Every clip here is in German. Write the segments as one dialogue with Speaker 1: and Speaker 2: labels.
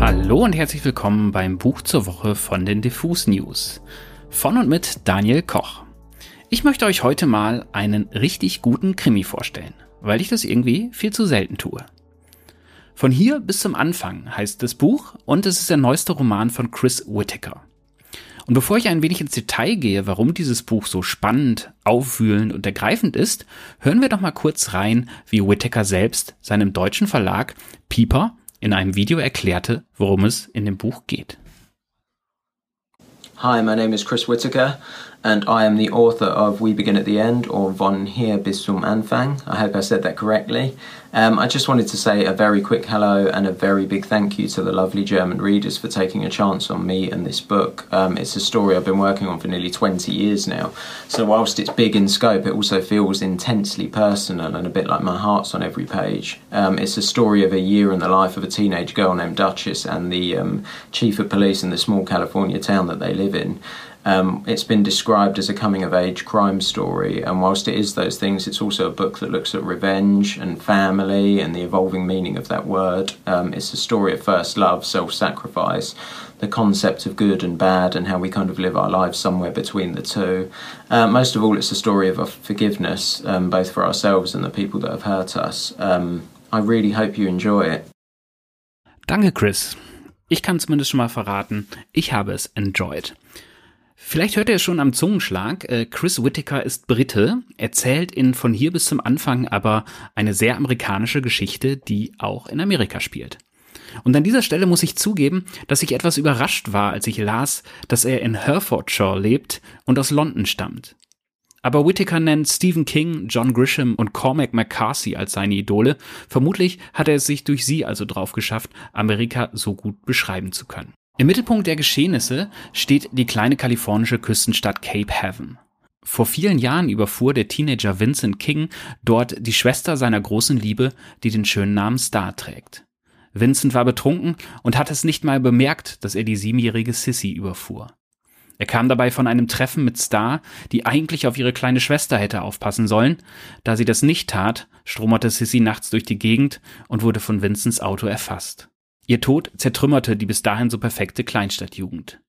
Speaker 1: Hallo und herzlich willkommen beim Buch zur Woche von den Diffus News. Von und mit Daniel Koch. Ich möchte euch heute mal einen richtig guten Krimi vorstellen, weil ich das irgendwie viel zu selten tue. Von hier bis zum Anfang heißt das Buch und es ist der neueste Roman von Chris Whittaker. Und bevor ich ein wenig ins Detail gehe, warum dieses Buch so spannend, aufwühlend und ergreifend ist, hören wir doch mal kurz rein, wie Whittaker selbst seinem deutschen Verlag Pieper in einem Video erklärte, worum es in dem Buch geht.
Speaker 2: Hi, my name is Chris Whittaker, and I am the author of We Begin at the End, or Von hier bis zum Anfang. I hope I said that correctly. Um, I just wanted to say a very quick hello and a very big thank you to the lovely German readers for taking a chance on me and this book. Um, it's a story I've been working on for nearly 20 years now, so whilst it's big in scope, it also feels intensely personal and a bit like my heart's on every page. Um, it's a story of a year in the life of a teenage girl named Duchess and the um, chief of police in the small California town that they live in. Um, it's been described as a coming of age crime story, and whilst it is those things, it's also a book that looks at revenge and family and the evolving meaning of that word. Um, it's a story of first love, self sacrifice, the concept of good and bad, and how we kind of live our lives somewhere between the two. Uh, most of all, it's a story of forgiveness, um, both for ourselves and the people that have hurt us. Um, I really hope you enjoy it.
Speaker 1: Danke, Chris. Ich kann zumindest schon mal verraten, ich habe es enjoyed. Vielleicht hört ihr es schon am Zungenschlag. Äh, Chris Whittaker ist Brite, erzählt in von hier bis zum Anfang aber eine sehr amerikanische Geschichte, die auch in Amerika spielt. Und an dieser Stelle muss ich zugeben, dass ich etwas überrascht war, als ich las, dass er in Herefordshire lebt und aus London stammt. Aber Whittaker nennt Stephen King, John Grisham und Cormac McCarthy als seine Idole. Vermutlich hat er es sich durch sie also drauf geschafft, Amerika so gut beschreiben zu können. Im Mittelpunkt der Geschehnisse steht die kleine kalifornische Küstenstadt Cape Haven. Vor vielen Jahren überfuhr der Teenager Vincent King dort die Schwester seiner großen Liebe, die den schönen Namen Star trägt. Vincent war betrunken und hat es nicht mal bemerkt, dass er die siebenjährige Sissy überfuhr. Er kam dabei von einem Treffen mit Star, die eigentlich auf ihre kleine Schwester hätte aufpassen sollen. Da sie das nicht tat, stromerte Sissy nachts durch die Gegend und wurde von Vincents Auto erfasst. Ihr Tod zertrümmerte die bis dahin so perfekte Kleinstadtjugend.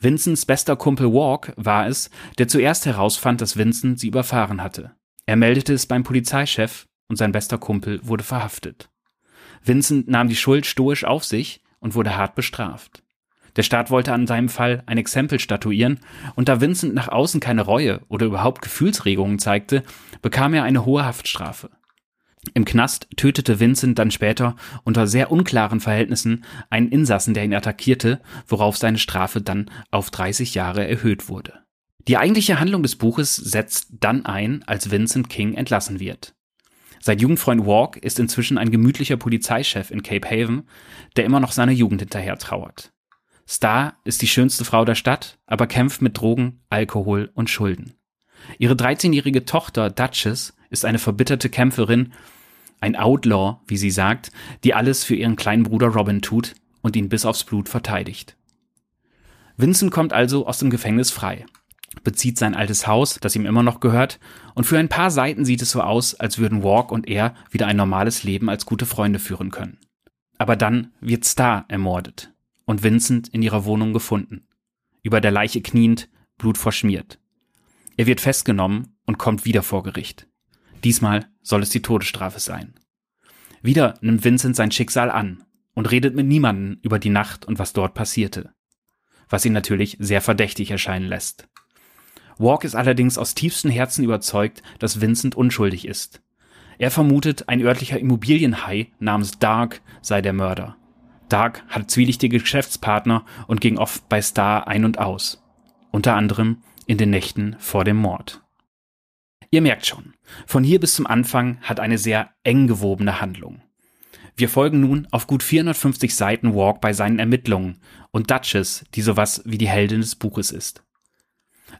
Speaker 1: Vincents bester Kumpel Walk war es, der zuerst herausfand, dass Vincent sie überfahren hatte. Er meldete es beim Polizeichef und sein bester Kumpel wurde verhaftet. Vincent nahm die Schuld stoisch auf sich und wurde hart bestraft. Der Staat wollte an seinem Fall ein Exempel statuieren, und da Vincent nach außen keine Reue oder überhaupt Gefühlsregungen zeigte, bekam er eine hohe Haftstrafe. Im Knast tötete Vincent dann später unter sehr unklaren Verhältnissen einen Insassen, der ihn attackierte, worauf seine Strafe dann auf 30 Jahre erhöht wurde. Die eigentliche Handlung des Buches setzt dann ein, als Vincent King entlassen wird. Sein Jugendfreund Walk ist inzwischen ein gemütlicher Polizeichef in Cape Haven, der immer noch seiner Jugend hinterher trauert. Star ist die schönste Frau der Stadt, aber kämpft mit Drogen, Alkohol und Schulden. Ihre 13-jährige Tochter Duchess ist eine verbitterte Kämpferin, ein Outlaw, wie sie sagt, die alles für ihren kleinen Bruder Robin tut und ihn bis aufs Blut verteidigt. Vincent kommt also aus dem Gefängnis frei, bezieht sein altes Haus, das ihm immer noch gehört, und für ein paar Seiten sieht es so aus, als würden Walk und er wieder ein normales Leben als gute Freunde führen können. Aber dann wird Star ermordet und Vincent in ihrer Wohnung gefunden, über der Leiche kniend, Blut verschmiert. Er wird festgenommen und kommt wieder vor Gericht. Diesmal soll es die Todesstrafe sein. Wieder nimmt Vincent sein Schicksal an und redet mit niemandem über die Nacht und was dort passierte. Was ihn natürlich sehr verdächtig erscheinen lässt. Walk ist allerdings aus tiefstem Herzen überzeugt, dass Vincent unschuldig ist. Er vermutet, ein örtlicher Immobilienhai namens Dark sei der Mörder. Dark hat zwielichtige Geschäftspartner und ging oft bei Star ein und aus. Unter anderem in den Nächten vor dem Mord. Ihr merkt schon, von hier bis zum Anfang hat eine sehr eng gewobene Handlung. Wir folgen nun auf gut 450 Seiten Walk bei seinen Ermittlungen und Duchess, die sowas wie die Heldin des Buches ist.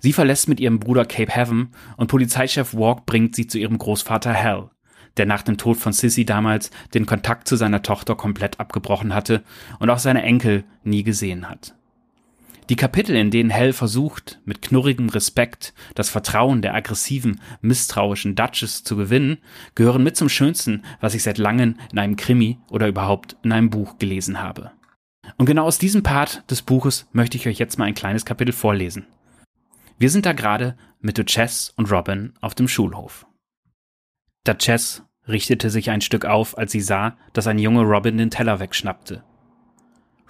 Speaker 1: Sie verlässt mit ihrem Bruder Cape Haven und Polizeichef Walk bringt sie zu ihrem Großvater Hal, der nach dem Tod von Sissy damals den Kontakt zu seiner Tochter komplett abgebrochen hatte und auch seine Enkel nie gesehen hat. Die Kapitel, in denen Hell versucht, mit knurrigem Respekt das Vertrauen der aggressiven, misstrauischen Duchess zu gewinnen, gehören mit zum Schönsten, was ich seit langem in einem Krimi oder überhaupt in einem Buch gelesen habe. Und genau aus diesem Part des Buches möchte ich euch jetzt mal ein kleines Kapitel vorlesen. Wir sind da gerade mit Duchess und Robin auf dem Schulhof. Duchess richtete sich ein Stück auf, als sie sah, dass ein Junge Robin den Teller wegschnappte.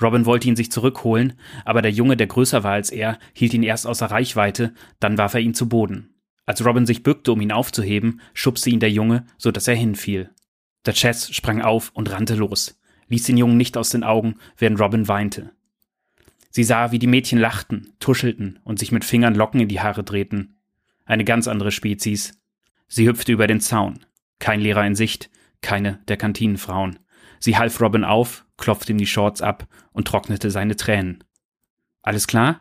Speaker 1: Robin wollte ihn sich zurückholen, aber der Junge, der größer war als er, hielt ihn erst außer Reichweite, dann warf er ihn zu Boden. Als Robin sich bückte, um ihn aufzuheben, schubste ihn der Junge, so dass er hinfiel. Der Chess sprang auf und rannte los, ließ den Jungen nicht aus den Augen, während Robin weinte. Sie sah, wie die Mädchen lachten, tuschelten und sich mit Fingern Locken in die Haare drehten. Eine ganz andere Spezies. Sie hüpfte über den Zaun. Kein Lehrer in Sicht, keine der Kantinenfrauen. Sie half Robin auf, klopfte ihm die Shorts ab und trocknete seine Tränen. Alles klar?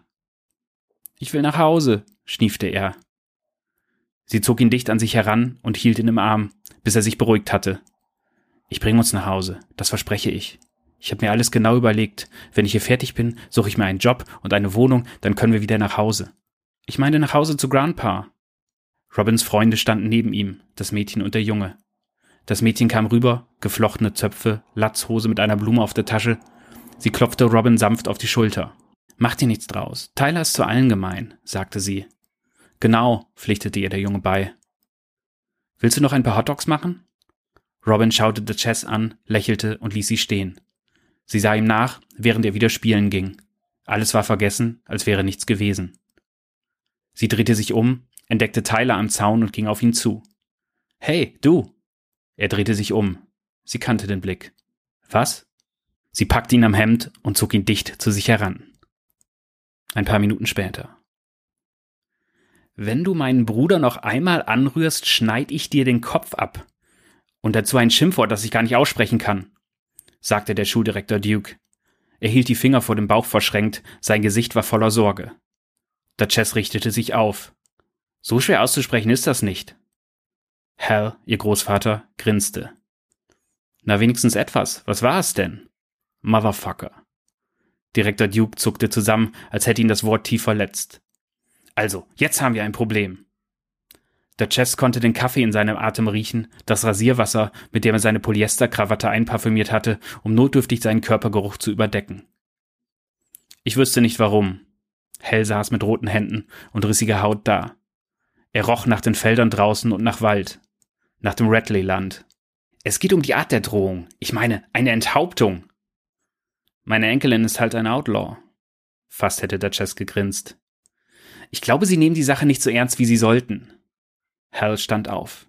Speaker 1: Ich will nach Hause, schniefte er. Sie zog ihn dicht an sich heran und hielt ihn im Arm, bis er sich beruhigt hatte. Ich bringe uns nach Hause, das verspreche ich. Ich habe mir alles genau überlegt. Wenn ich hier fertig bin, suche ich mir einen Job und eine Wohnung, dann können wir wieder nach Hause. Ich meine nach Hause zu Grandpa. Robins Freunde standen neben ihm, das Mädchen und der Junge. Das Mädchen kam rüber, geflochtene Zöpfe, Latzhose mit einer Blume auf der Tasche. Sie klopfte Robin sanft auf die Schulter. Mach dir nichts draus. Tyler ist zu allen gemein, sagte sie. Genau, pflichtete ihr der Junge bei. Willst du noch ein paar Hotdogs machen? Robin schaute Chess an, lächelte und ließ sie stehen. Sie sah ihm nach, während er wieder spielen ging. Alles war vergessen, als wäre nichts gewesen. Sie drehte sich um, entdeckte Tyler am Zaun und ging auf ihn zu. Hey, du! Er drehte sich um. Sie kannte den Blick. Was? Sie packte ihn am Hemd und zog ihn dicht zu sich heran. Ein paar Minuten später. Wenn du meinen Bruder noch einmal anrührst, schneid ich dir den Kopf ab. Und dazu ein Schimpfwort, das ich gar nicht aussprechen kann, sagte der Schuldirektor Duke. Er hielt die Finger vor dem Bauch verschränkt, sein Gesicht war voller Sorge. Duchess richtete sich auf. So schwer auszusprechen ist das nicht. Hal, ihr Großvater, grinste. Na wenigstens etwas. Was war es denn? Motherfucker. Direktor Duke zuckte zusammen, als hätte ihn das Wort tief verletzt. Also, jetzt haben wir ein Problem. Der Chess konnte den Kaffee in seinem Atem riechen, das Rasierwasser, mit dem er seine Polyesterkrawatte einparfümiert hatte, um notdürftig seinen Körpergeruch zu überdecken. Ich wüsste nicht warum. Hell saß mit roten Händen und rissiger Haut da. Er roch nach den Feldern draußen und nach Wald. Nach dem Radley-Land. Es geht um die Art der Drohung. Ich meine, eine Enthauptung. Meine Enkelin ist halt ein Outlaw. Fast hätte der Chess gegrinst. Ich glaube, Sie nehmen die Sache nicht so ernst, wie Sie sollten. Hal stand auf.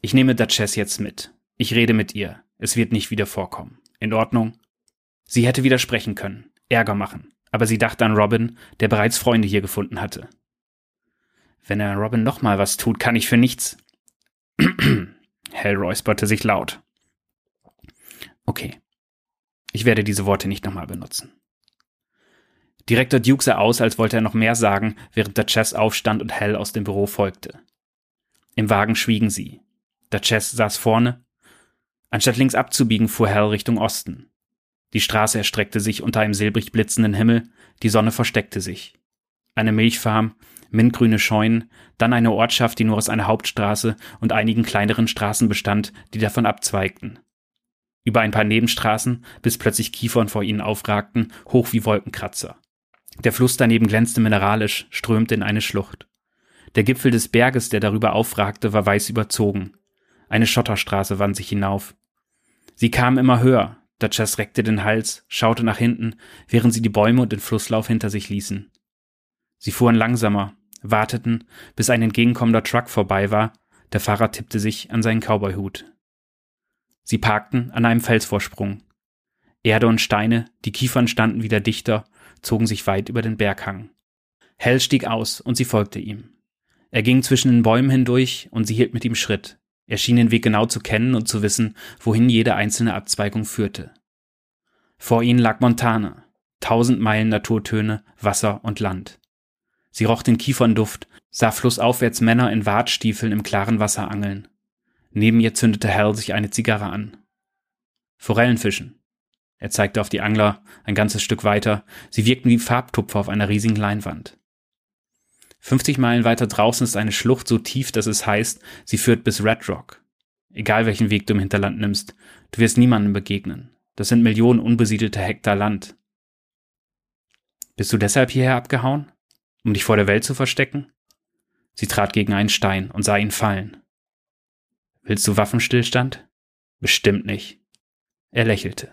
Speaker 1: Ich nehme Duchess jetzt mit. Ich rede mit ihr. Es wird nicht wieder vorkommen. In Ordnung? Sie hätte widersprechen können, Ärger machen, aber sie dachte an Robin, der bereits Freunde hier gefunden hatte. Wenn er Robin nochmal was tut, kann ich für nichts. Hal räusperte sich laut. Okay. Ich werde diese Worte nicht nochmal benutzen. Direktor Duke sah aus, als wollte er noch mehr sagen, während der Chess aufstand und Hell aus dem Büro folgte. Im Wagen schwiegen sie. Der Chess saß vorne. Anstatt links abzubiegen, fuhr Hell Richtung Osten. Die Straße erstreckte sich unter einem silbrig blitzenden Himmel, die Sonne versteckte sich. Eine Milchfarm, mintgrüne Scheunen, dann eine Ortschaft, die nur aus einer Hauptstraße und einigen kleineren Straßen bestand, die davon abzweigten. Über ein paar Nebenstraßen, bis plötzlich Kiefern vor ihnen aufragten, hoch wie Wolkenkratzer. Der Fluss daneben glänzte mineralisch, strömte in eine Schlucht. Der Gipfel des Berges, der darüber aufragte, war weiß überzogen. Eine Schotterstraße wand sich hinauf. Sie kam immer höher. Duchess reckte den Hals, schaute nach hinten, während sie die Bäume und den Flusslauf hinter sich ließen. Sie fuhren langsamer, warteten, bis ein entgegenkommender Truck vorbei war. Der Fahrer tippte sich an seinen Cowboyhut. Sie parkten an einem Felsvorsprung. Erde und Steine, die Kiefern standen wieder dichter zogen sich weit über den Berghang. Hell stieg aus und sie folgte ihm. Er ging zwischen den Bäumen hindurch und sie hielt mit ihm Schritt. Er schien den Weg genau zu kennen und zu wissen, wohin jede einzelne Abzweigung führte. Vor ihnen lag Montana, tausend Meilen Naturtöne, Wasser und Land. Sie roch den Kiefernduft, sah flussaufwärts Männer in Wartstiefeln im klaren Wasser angeln. Neben ihr zündete Hal sich eine Zigarre an. Forellenfischen, er zeigte auf die Angler ein ganzes Stück weiter. Sie wirkten wie Farbtupfer auf einer riesigen Leinwand. 50 Meilen weiter draußen ist eine Schlucht so tief, dass es heißt, sie führt bis Red Rock. Egal welchen Weg du im Hinterland nimmst, du wirst niemandem begegnen. Das sind Millionen unbesiedelte Hektar Land. Bist du deshalb hierher abgehauen? Um dich vor der Welt zu verstecken? Sie trat gegen einen Stein und sah ihn fallen. Willst du Waffenstillstand? Bestimmt nicht. Er lächelte.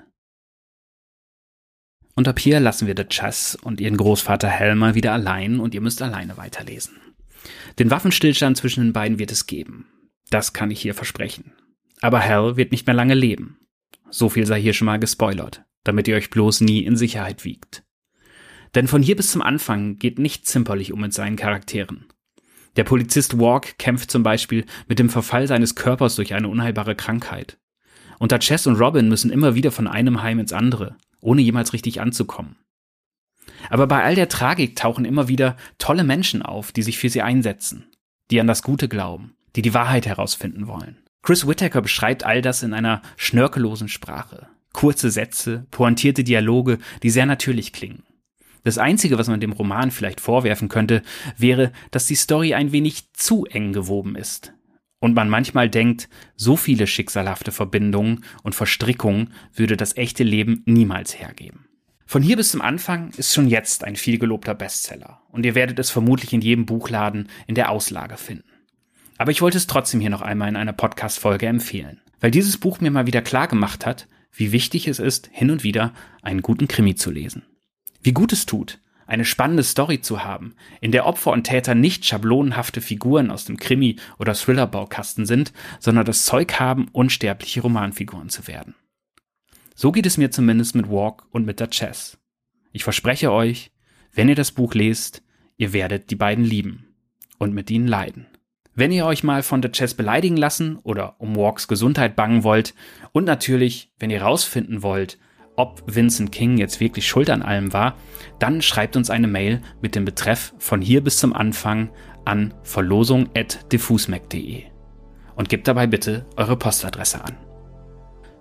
Speaker 1: Und ab hier lassen wir The Chess und ihren Großvater Helmer wieder allein und ihr müsst alleine weiterlesen. Den Waffenstillstand zwischen den beiden wird es geben. Das kann ich hier versprechen. Aber Hal wird nicht mehr lange leben. So viel sei hier schon mal gespoilert, damit ihr euch bloß nie in Sicherheit wiegt. Denn von hier bis zum Anfang geht nicht zimperlich um mit seinen Charakteren. Der Polizist Walk kämpft zum Beispiel mit dem Verfall seines Körpers durch eine unheilbare Krankheit. Und da Chess und Robin müssen immer wieder von einem Heim ins andere, ohne jemals richtig anzukommen. Aber bei all der Tragik tauchen immer wieder tolle Menschen auf, die sich für sie einsetzen, die an das Gute glauben, die die Wahrheit herausfinden wollen. Chris Whittaker beschreibt all das in einer schnörkellosen Sprache. Kurze Sätze, pointierte Dialoge, die sehr natürlich klingen. Das Einzige, was man dem Roman vielleicht vorwerfen könnte, wäre, dass die Story ein wenig zu eng gewoben ist. Und man manchmal denkt, so viele schicksalhafte Verbindungen und Verstrickungen würde das echte Leben niemals hergeben. Von hier bis zum Anfang ist schon jetzt ein vielgelobter Bestseller und ihr werdet es vermutlich in jedem Buchladen in der Auslage finden. Aber ich wollte es trotzdem hier noch einmal in einer Podcast-Folge empfehlen, weil dieses Buch mir mal wieder klar gemacht hat, wie wichtig es ist, hin und wieder einen guten Krimi zu lesen. Wie gut es tut, eine spannende Story zu haben, in der Opfer und Täter nicht schablonenhafte Figuren aus dem Krimi- oder Thriller-Baukasten sind, sondern das Zeug haben, unsterbliche Romanfiguren zu werden. So geht es mir zumindest mit Walk und mit der Chess. Ich verspreche euch, wenn ihr das Buch lest, ihr werdet die beiden lieben und mit ihnen leiden. Wenn ihr euch mal von der Chess beleidigen lassen oder um Walks Gesundheit bangen wollt und natürlich, wenn ihr rausfinden wollt, ob Vincent King jetzt wirklich schuld an allem war, dann schreibt uns eine Mail mit dem Betreff von hier bis zum Anfang an verlosung.diffusmac.de und gebt dabei bitte eure Postadresse an.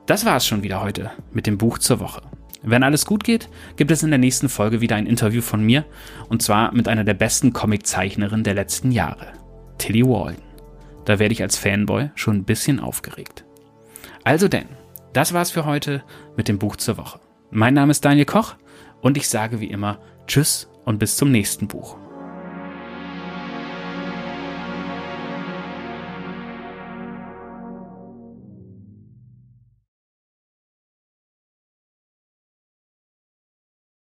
Speaker 1: Das war es schon wieder heute mit dem Buch zur Woche. Wenn alles gut geht, gibt es in der nächsten Folge wieder ein Interview von mir und zwar mit einer der besten Comiczeichnerinnen der letzten Jahre, Tilly Walden. Da werde ich als Fanboy schon ein bisschen aufgeregt. Also denn, das war's für heute mit dem Buch zur Woche. Mein Name ist Daniel Koch und ich sage wie immer Tschüss und bis zum nächsten Buch.